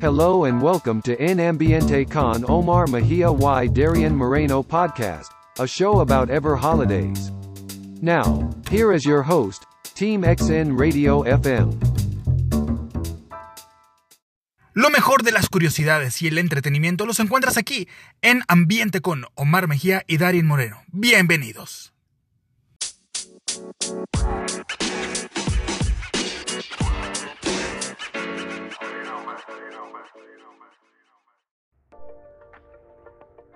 Hello and welcome to En Ambiente con Omar Mejia y Darian Moreno podcast, a show about ever holidays. Now, here is your host, Team XN Radio FM. Lo mejor de las curiosidades y el entretenimiento los encuentras aquí, en Ambiente con Omar Mejía y Darian Moreno. Bienvenidos.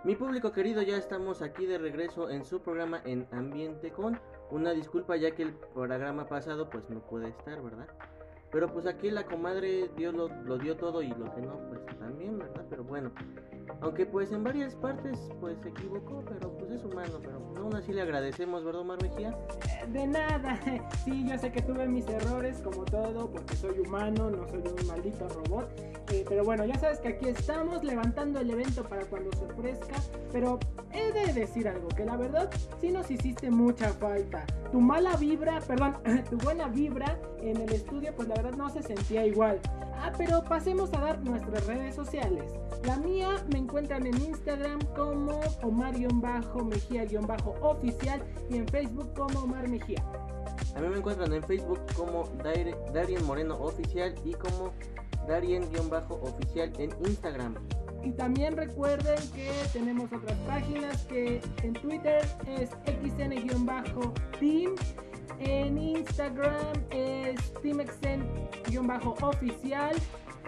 Mi público querido, ya estamos aquí de regreso en su programa en Ambiente con una disculpa ya que el programa pasado pues no puede estar, ¿verdad? Pero pues aquí la comadre Dios lo dio todo y lo que no pues también, ¿verdad? Pero bueno, aunque pues en varias partes pues se equivocó, pero pues es humano, pero aún así le agradecemos, ¿verdad, Omar Mejía? De nada, sí, yo sé que tuve mis errores como todo, porque soy humano, no soy un maldito robot. Eh, pero bueno, ya sabes que aquí estamos levantando el evento para cuando se ofrezca. Pero he de decir algo, que la verdad sí nos hiciste mucha falta. Tu mala vibra, perdón, tu buena vibra en el estudio, pues la verdad no se sentía igual. Ah, pero pasemos a dar nuestras redes sociales. La mía me encuentran en Instagram como Omar-Mejía-Oficial y en Facebook como Omar Mejía. A mí me encuentran en Facebook como Dar- Darien Moreno Oficial y como Darien-Oficial en Instagram. Y también recuerden que tenemos otras páginas que en Twitter es xn-team, en Instagram es teamxn-oficial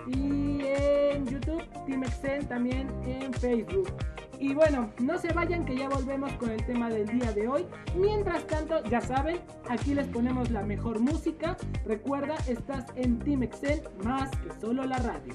y en YouTube teamxn también en Facebook. Y bueno, no se vayan que ya volvemos con el tema del día de hoy. Mientras tanto, ya saben, aquí les ponemos la mejor música. Recuerda, estás en Team Xen más que solo la radio.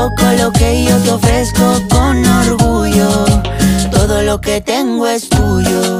poco lo que yo te ofrezco con orgullo, todo lo que tengo es tuyo.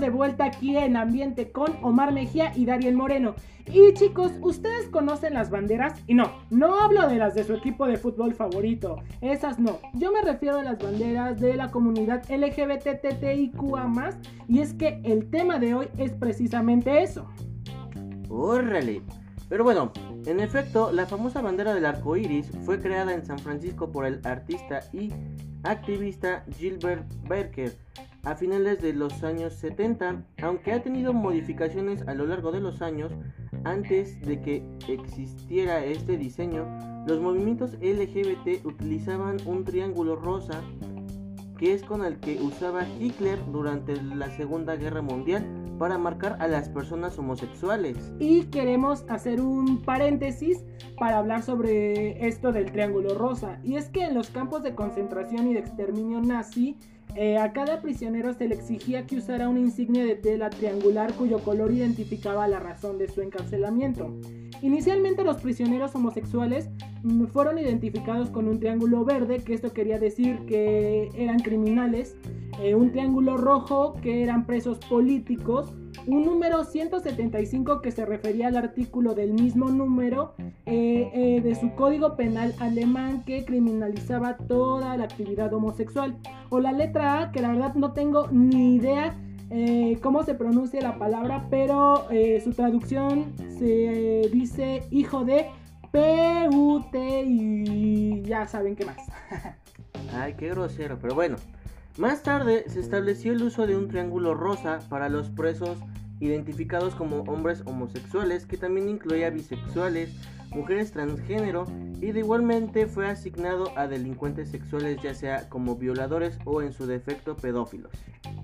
De vuelta aquí en Ambiente con Omar Mejía y Darien Moreno. Y chicos, ¿ustedes conocen las banderas? Y no, no hablo de las de su equipo de fútbol favorito. Esas no. Yo me refiero a las banderas de la comunidad LGBTTIQA. Y es que el tema de hoy es precisamente eso. ¡Órale! Pero bueno, en efecto, la famosa bandera del arco iris fue creada en San Francisco por el artista y activista Gilbert Berker a finales de los años 70, aunque ha tenido modificaciones a lo largo de los años, antes de que existiera este diseño, los movimientos LGBT utilizaban un triángulo rosa, que es con el que usaba Hitler durante la Segunda Guerra Mundial para marcar a las personas homosexuales. Y queremos hacer un paréntesis para hablar sobre esto del triángulo rosa. Y es que en los campos de concentración y de exterminio nazi, eh, a cada prisionero se le exigía que usara una insignia de tela triangular cuyo color identificaba la razón de su encarcelamiento. Inicialmente los prisioneros homosexuales fueron identificados con un triángulo verde, que esto quería decir que eran criminales, eh, un triángulo rojo que eran presos políticos, un número 175 que se refería al artículo del mismo número eh, eh, de su código penal alemán que criminalizaba toda la actividad homosexual, o la letra A, que la verdad no tengo ni idea cómo se pronuncia la palabra, pero su traducción se dice hijo de P-U-T y ya saben qué más. Ay, qué grosero, pero bueno. Más tarde se estableció el uso de un triángulo rosa para los presos identificados como hombres homosexuales, que también incluía bisexuales, mujeres transgénero y de igualmente fue asignado a delincuentes sexuales ya sea como violadores o en su defecto pedófilos.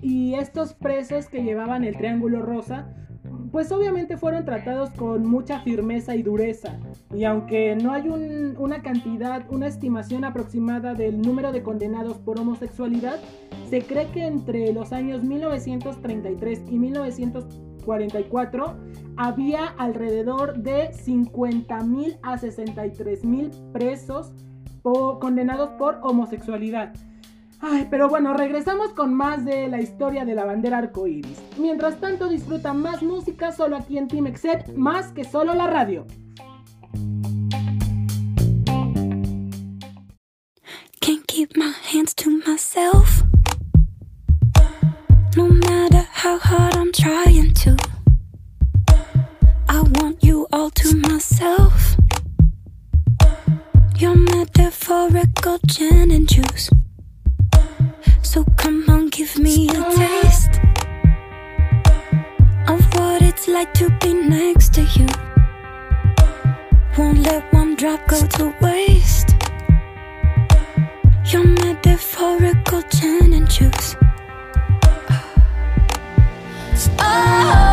Y estos presos que llevaban el triángulo rosa pues obviamente fueron tratados con mucha firmeza y dureza. Y aunque no hay una cantidad, una estimación aproximada del número de condenados por homosexualidad, se cree que entre los años 1933 y 1944 había alrededor de 50.000 a 63.000 presos condenados por homosexualidad. Ay, pero bueno, regresamos con más de la historia de la bandera arcoíris. Mientras tanto, disfruta más música solo aquí en Team Exet, más que solo la radio. Can't keep my hands to myself. No matter how hard I'm trying to. I want you all to myself. Your metaphorical gin and juice. So come on, give me a taste of what it's like to be next to you. Won't let one drop go to waste. Your metaphorical gin and juice. Oh,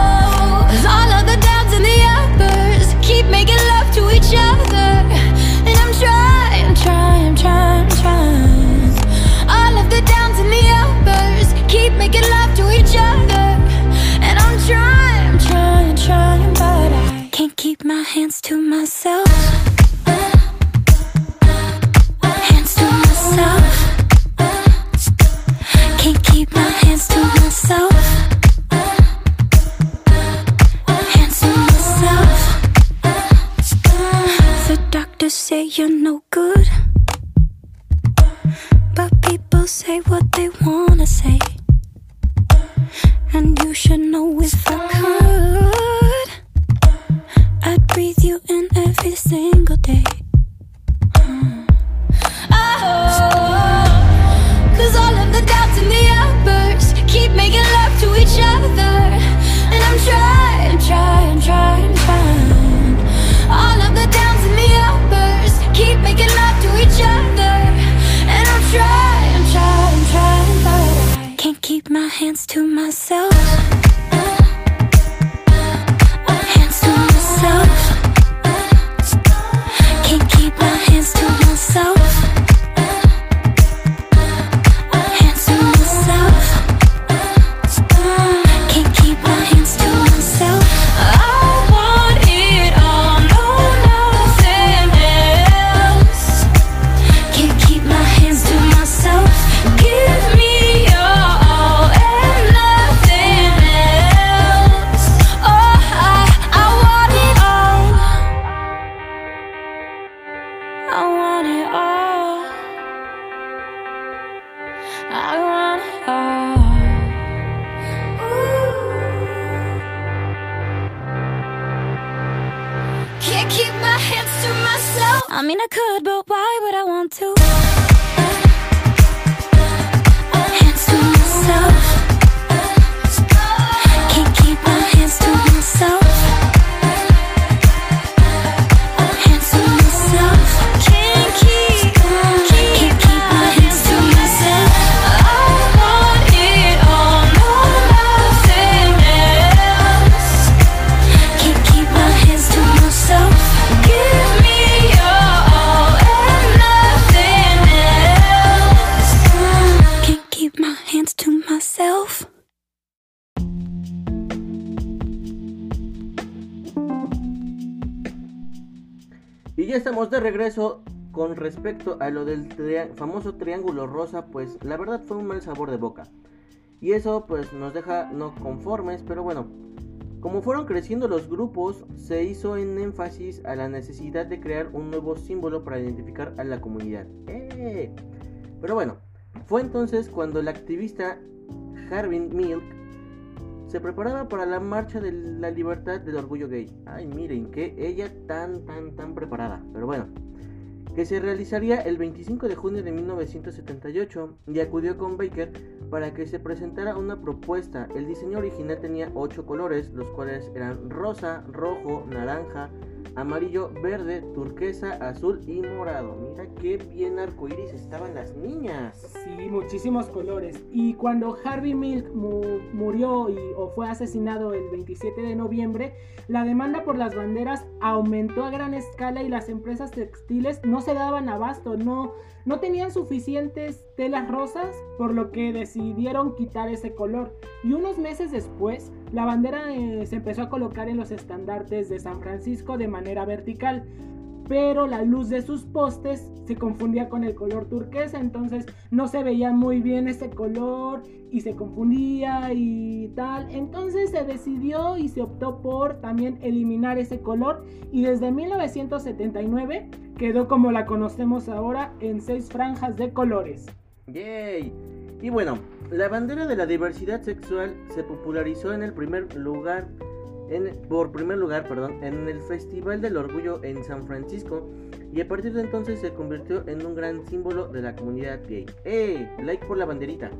hands to myself. Regreso con respecto a lo del famoso triángulo rosa, pues la verdad fue un mal sabor de boca. Y eso pues nos deja no conformes, pero bueno, como fueron creciendo los grupos, se hizo en énfasis a la necesidad de crear un nuevo símbolo para identificar a la comunidad. ¡Eh! Pero bueno, fue entonces cuando el activista Harvin Milk se preparaba para la marcha de la libertad del orgullo gay. Ay, miren, que ella tan, tan, tan preparada. Pero bueno, que se realizaría el 25 de junio de 1978 y acudió con Baker para que se presentara una propuesta. El diseño original tenía 8 colores, los cuales eran rosa, rojo, naranja, amarillo, verde, turquesa, azul y morado. Mira qué bien arcoíris estaban las niñas. Sí, muchísimos colores. Y cuando Harvey Milk mu- murió y, o fue asesinado el 27 de noviembre, la demanda por las banderas aumentó a gran escala y las empresas textiles no se daban abasto, no, no tenían suficientes telas rosas, por lo que decidieron quitar ese color. Y unos meses después, la bandera eh, se empezó a colocar en los estandartes de San Francisco de manera vertical pero la luz de sus postes se confundía con el color turquesa, entonces no se veía muy bien ese color y se confundía y tal. Entonces se decidió y se optó por también eliminar ese color y desde 1979 quedó como la conocemos ahora en seis franjas de colores. ¡Yay! Y bueno, la bandera de la diversidad sexual se popularizó en el primer lugar, en- por primer lugar, perdón, en el Festival del Orgullo en San Francisco y a partir de entonces se convirtió en un gran símbolo de la comunidad gay. ¡Eh! Like por la banderita.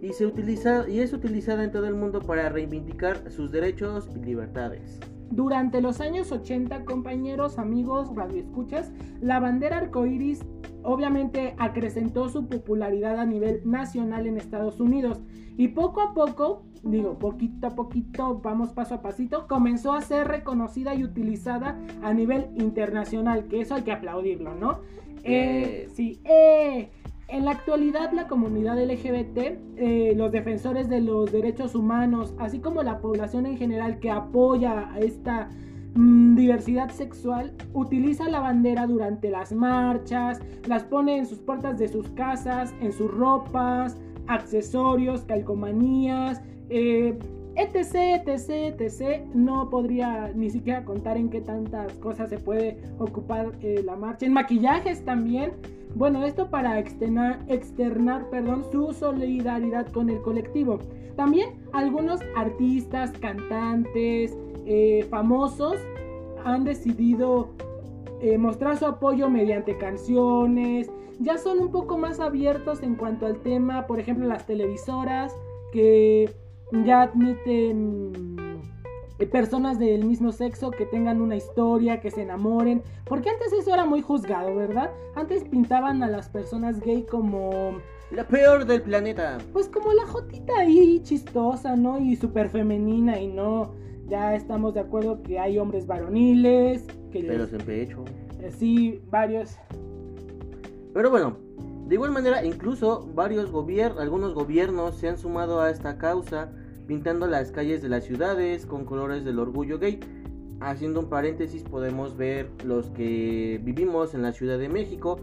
Y, se utiliza, y es utilizada en todo el mundo para reivindicar sus derechos y libertades. Durante los años 80, compañeros, amigos, radioescuchas, la bandera arcoíris obviamente acrecentó su popularidad a nivel nacional en Estados Unidos. Y poco a poco, digo, poquito a poquito, vamos paso a pasito, comenzó a ser reconocida y utilizada a nivel internacional, que eso hay que aplaudirlo, ¿no? Eh, sí, eh, en la actualidad la comunidad LGBT, eh, los defensores de los derechos humanos, así como la población en general que apoya a esta diversidad sexual, utiliza la bandera durante las marchas, las pone en sus puertas de sus casas, en sus ropas, accesorios, calcomanías, eh, etc, etc, etc. No podría ni siquiera contar en qué tantas cosas se puede ocupar eh, la marcha. En maquillajes también. Bueno, esto para externar, externar perdón, su solidaridad con el colectivo. También algunos artistas, cantantes, eh, famosos han decidido eh, mostrar su apoyo mediante canciones. Ya son un poco más abiertos en cuanto al tema, por ejemplo, las televisoras que ya admiten eh, personas del mismo sexo que tengan una historia, que se enamoren. Porque antes eso era muy juzgado, ¿verdad? Antes pintaban a las personas gay como La peor del planeta. pues como la jotita ahí chistosa, ¿no? Y súper femenina y no. Ya estamos de acuerdo que hay hombres varoniles, que les- Pelos en pecho. eh, sí, varios. Pero bueno, de igual manera, incluso varios gobiernos, algunos gobiernos se han sumado a esta causa, pintando las calles de las ciudades con colores del orgullo gay. Haciendo un paréntesis, podemos ver los que vivimos en la Ciudad de México,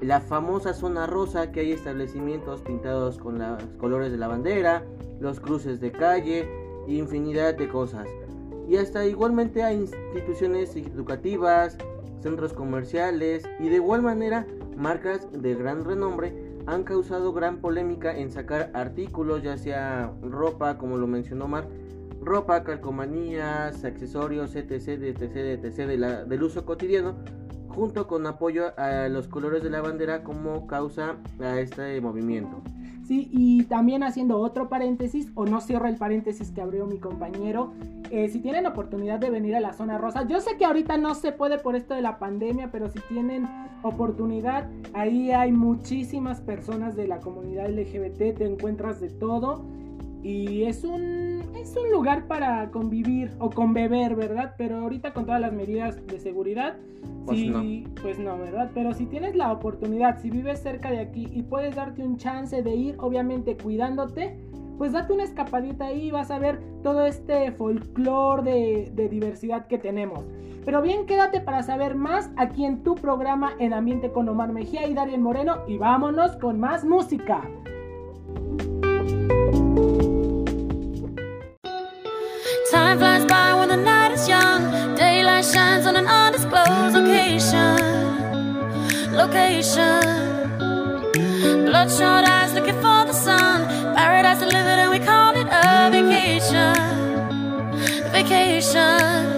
la famosa zona rosa, que hay establecimientos pintados con los colores de la bandera, los cruces de calle, infinidad de cosas. Y hasta igualmente hay instituciones educativas, centros comerciales y de igual manera marcas de gran renombre han causado gran polémica en sacar artículos, ya sea ropa, como lo mencionó Mar, ropa, calcomanías, accesorios, etc, etc, etc, del uso cotidiano, junto con apoyo a los colores de la bandera como causa a este movimiento. Sí, y también haciendo otro paréntesis, o no cierro el paréntesis que abrió mi compañero, eh, si tienen oportunidad de venir a la zona rosa, yo sé que ahorita no se puede por esto de la pandemia, pero si tienen oportunidad, ahí hay muchísimas personas de la comunidad LGBT, te encuentras de todo. Y es un, es un lugar para convivir o con beber, ¿verdad? Pero ahorita con todas las medidas de seguridad, Pues sí, no. pues no, ¿verdad? Pero si tienes la oportunidad, si vives cerca de aquí y puedes darte un chance de ir, obviamente cuidándote, pues date una escapadita ahí y vas a ver todo este folclore de, de diversidad que tenemos. Pero bien, quédate para saber más aquí en tu programa En Ambiente con Omar Mejía y Darien Moreno y vámonos con más música. Shines on an undisclosed location. Location. Bloodshot eyes looking for the sun. Paradise delivered and we call it a vacation. Vacation.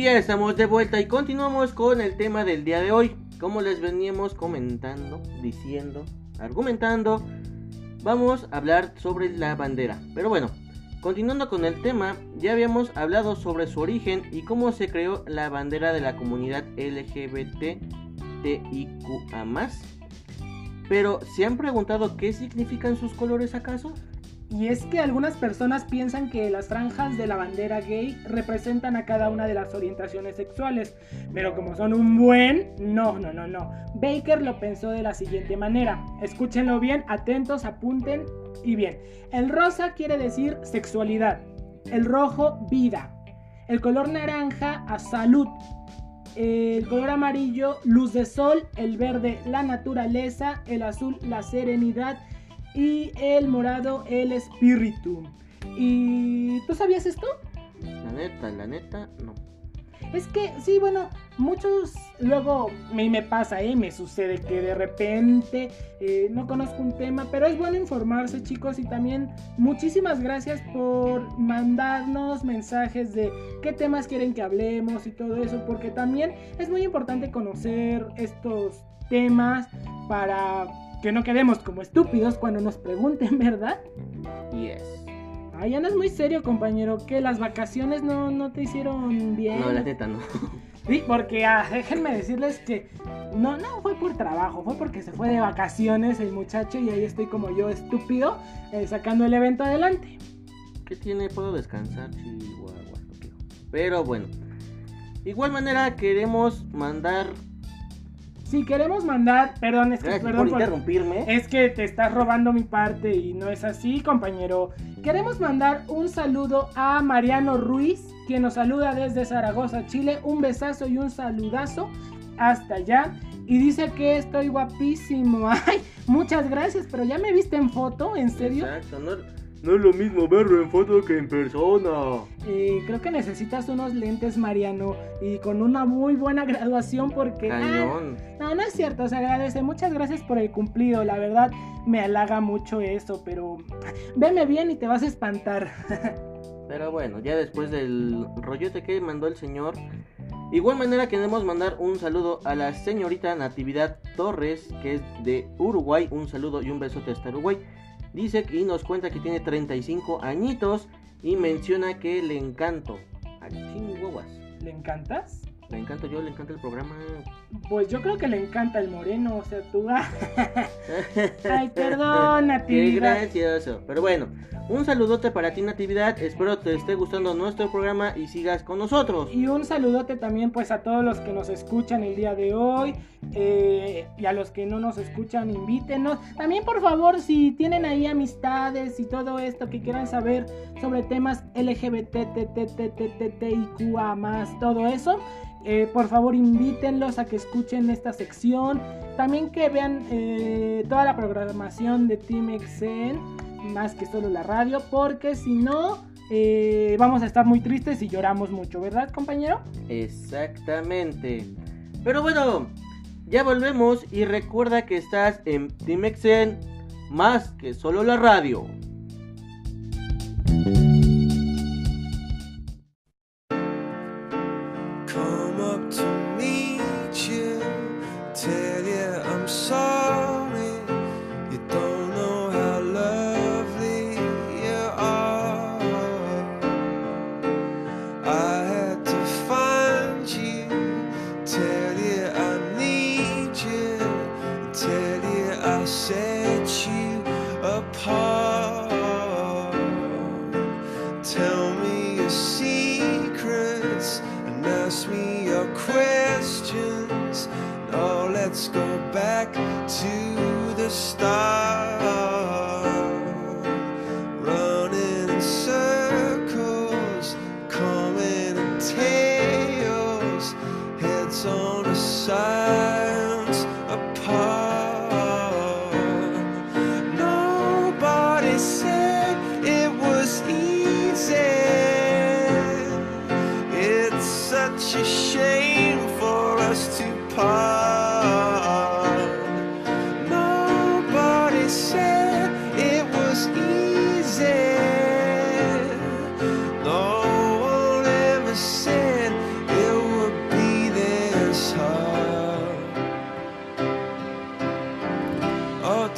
Y ya estamos de vuelta y continuamos con el tema del día de hoy. como les veníamos comentando, diciendo, argumentando, vamos a hablar sobre la bandera. Pero bueno, continuando con el tema, ya habíamos hablado sobre su origen y cómo se creó la bandera de la comunidad LGBTIQA+. Pero, ¿se han preguntado qué significan sus colores acaso? Y es que algunas personas piensan que las franjas de la bandera gay representan a cada una de las orientaciones sexuales, pero como son un buen, no, no, no, no. Baker lo pensó de la siguiente manera. Escúchenlo bien, atentos, apunten y bien. El rosa quiere decir sexualidad, el rojo vida, el color naranja a salud, el color amarillo luz de sol, el verde la naturaleza, el azul la serenidad y el morado el espíritu. ¿Y tú sabías esto? La neta, la neta, no. Es que, sí, bueno, muchos luego me, me pasa, ¿eh? Me sucede que de repente eh, no conozco un tema, pero es bueno informarse, chicos, y también muchísimas gracias por mandarnos mensajes de qué temas quieren que hablemos y todo eso, porque también es muy importante conocer estos temas para que no quedemos como estúpidos cuando nos pregunten, ¿verdad? Yes. Ay, andas muy serio, compañero, que las vacaciones no, no te hicieron bien. No, la neta no. Sí, porque ah, déjenme decirles que no, no fue por trabajo, fue porque se fue de vacaciones el muchacho y ahí estoy como yo estúpido eh, sacando el evento adelante. ¿Qué tiene? Puedo descansar, chihuahua. Pero bueno. Igual manera queremos mandar. Si queremos mandar, perdón, es que Gracias perdón por por- interrumpirme. Es que te estás robando mi parte y no es así, compañero. Queremos mandar un saludo a Mariano Ruiz, quien nos saluda desde Zaragoza, Chile. Un besazo y un saludazo hasta allá. Y dice que estoy guapísimo. Ay, muchas gracias, pero ya me viste en foto, ¿en serio? Exacto, no, no es lo mismo verlo en foto que en persona. Eh, creo que necesitas unos lentes, Mariano, y con una muy buena graduación porque... ah, Cañón. No, no es cierto, se agradece. Muchas gracias por el cumplido. La verdad, me halaga mucho eso, pero veme bien y te vas a espantar. Pero bueno, ya después del rollote que mandó el señor. Igual manera queremos mandar un saludo a la señorita Natividad Torres, que es de Uruguay. Un saludo y un besote hasta Uruguay. Dice que- y nos cuenta que tiene 35 añitos y menciona que le encanto. A. ¿Le encantas? Le encanto yo, le encanta el programa. Pues yo creo que le encanta el moreno, o sea, tú... Ay, perdón, Qué Natividad. gracioso. Pero bueno, un saludote para ti Natividad. Espero te esté gustando nuestro programa y sigas con nosotros. Y un saludote también pues a todos los que nos escuchan el día de hoy eh, y a los que no nos escuchan invítenos. También por favor si tienen ahí amistades y todo esto que quieran saber sobre temas LGBTTTTTTIQA más todo eso. Eh, por favor invítenlos a que escuchen esta sección. También que vean eh, toda la programación de Team XN, más que solo la radio, porque si no, eh, vamos a estar muy tristes y lloramos mucho, ¿verdad, compañero? Exactamente. Pero bueno, ya volvemos y recuerda que estás en Team XN más que solo la radio.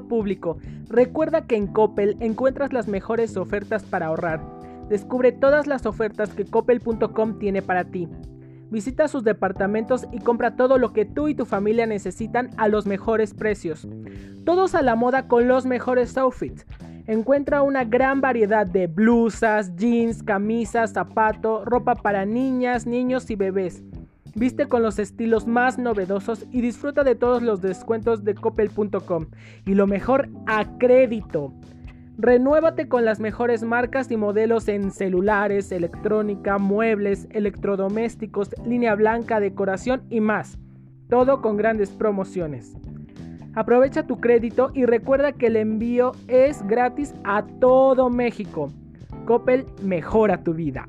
Público, recuerda que en Coppel encuentras las mejores ofertas para ahorrar. Descubre todas las ofertas que coppel.com tiene para ti. Visita sus departamentos y compra todo lo que tú y tu familia necesitan a los mejores precios. Todos a la moda con los mejores outfits. Encuentra una gran variedad de blusas, jeans, camisas, zapato, ropa para niñas, niños y bebés. Viste con los estilos más novedosos y disfruta de todos los descuentos de coppel.com. Y lo mejor, a crédito. Renuévate con las mejores marcas y modelos en celulares, electrónica, muebles, electrodomésticos, línea blanca, decoración y más. Todo con grandes promociones. Aprovecha tu crédito y recuerda que el envío es gratis a todo México. Coppel mejora tu vida.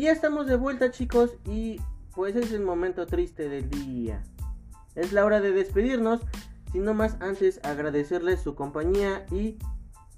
Ya estamos de vuelta chicos y pues es el momento triste del día. Es la hora de despedirnos, sino más antes agradecerles su compañía y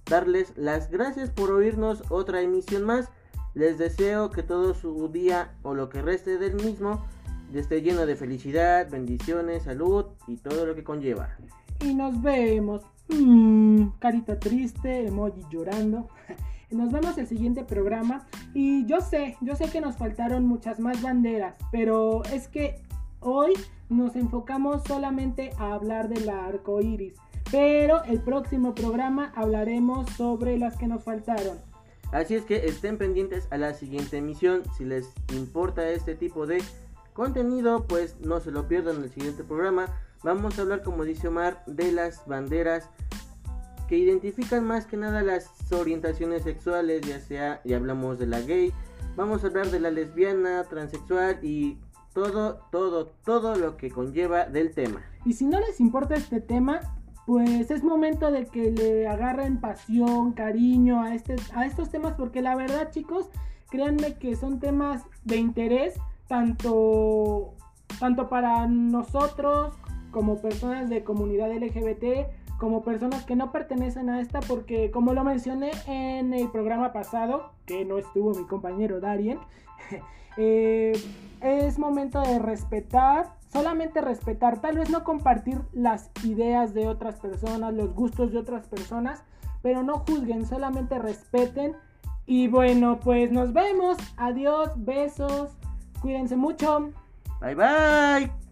darles las gracias por oírnos otra emisión más. Les deseo que todo su día o lo que reste del mismo esté lleno de felicidad, bendiciones, salud y todo lo que conlleva. Y nos vemos. Mm, carita triste, emoji llorando. Nos vemos el siguiente programa. Y yo sé, yo sé que nos faltaron muchas más banderas. Pero es que hoy nos enfocamos solamente a hablar del arco iris. Pero el próximo programa hablaremos sobre las que nos faltaron. Así es que estén pendientes a la siguiente emisión. Si les importa este tipo de contenido, pues no se lo pierdan en el siguiente programa. Vamos a hablar, como dice Omar, de las banderas que identifican más que nada las orientaciones sexuales, ya sea, ya hablamos de la gay, vamos a hablar de la lesbiana, transexual y todo, todo, todo lo que conlleva del tema. Y si no les importa este tema, pues es momento de que le agarren pasión, cariño a, este, a estos temas, porque la verdad, chicos, créanme que son temas de interés tanto, tanto para nosotros como personas de comunidad LGBT, como personas que no pertenecen a esta, porque como lo mencioné en el programa pasado, que no estuvo mi compañero Darien, eh, es momento de respetar, solamente respetar, tal vez no compartir las ideas de otras personas, los gustos de otras personas, pero no juzguen, solamente respeten. Y bueno, pues nos vemos. Adiós, besos, cuídense mucho. Bye bye.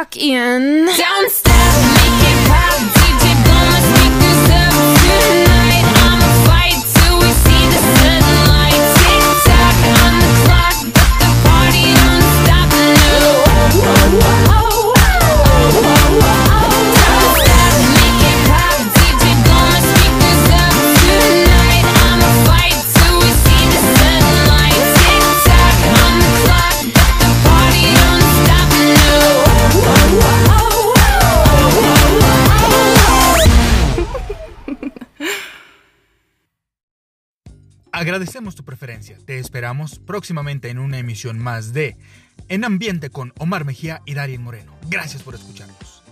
back in. Down Agradecemos tu preferencia. Te esperamos próximamente en una emisión más de En Ambiente con Omar Mejía y Darien Moreno. Gracias por escucharnos.